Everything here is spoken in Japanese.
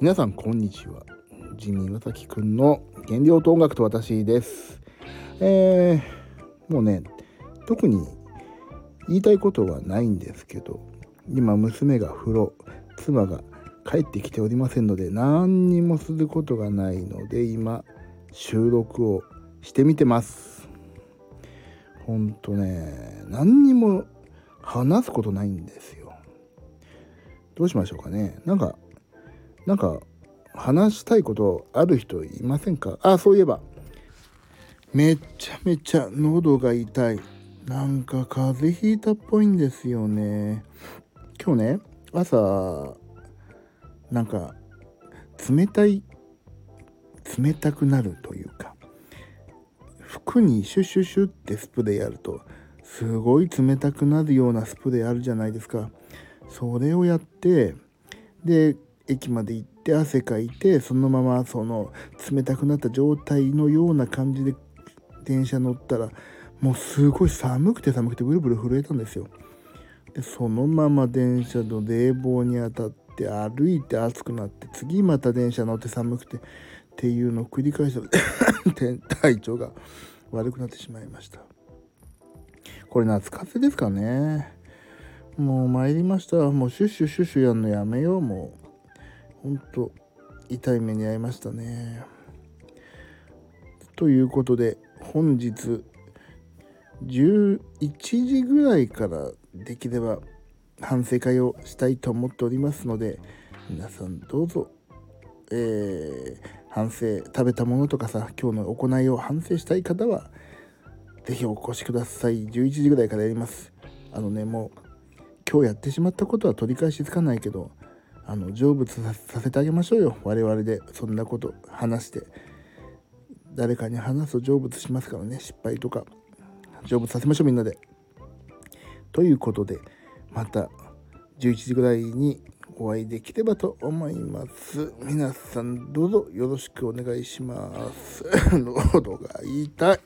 皆さんこんにちは。ジミー岩崎くんの原料と音楽と私です。えー、もうね特に言いたいことはないんですけど今娘が風呂妻が帰ってきておりませんので何にもすることがないので今収録をしてみてます。ほんとね何にも話すことないんですよ。どうしましょうかね。なんかなんか話したいことある人いませんか？あそういえば。めちゃめちゃ喉が痛い。なんか風邪ひいたっぽいんですよね。今日ね朝なんか冷たい冷たくなるというか服にシュシュシュってスプレーやるとすごい冷たくなるようなスプレーあるじゃないですか。それをやってで駅まで行って汗かいてそのままその冷たくなった状態のような感じで電車乗ったらもうすごい寒くて寒くてブルブル震えたんですよ。でそのまま電車の冷房に当たって歩いて暑くなって次また電車乗って寒くてっていうのを繰り返した 体調が悪くなってしまいました。これ夏風邪ですかね。もう参りました。もうシュッシュシュッシュやんのやめようもう。ほんと痛い目に遭いましたね。ということで本日11時ぐらいからできれば反省会をしたいと思っておりますので皆さんどうぞ、えー、反省食べたものとかさ今日の行いを反省したい方は是非お越しください11時ぐらいからやりますあのねもう今日やってしまったことは取り返しつかないけどあの成仏させてあげましょうよ我々でそんなこと話して誰かに話すと成仏しますからね失敗とか成仏させましょうみんなで。ということでまた11時ぐらいにお会いできればと思います。皆さんどうぞよろしくお願いします。喉が痛い。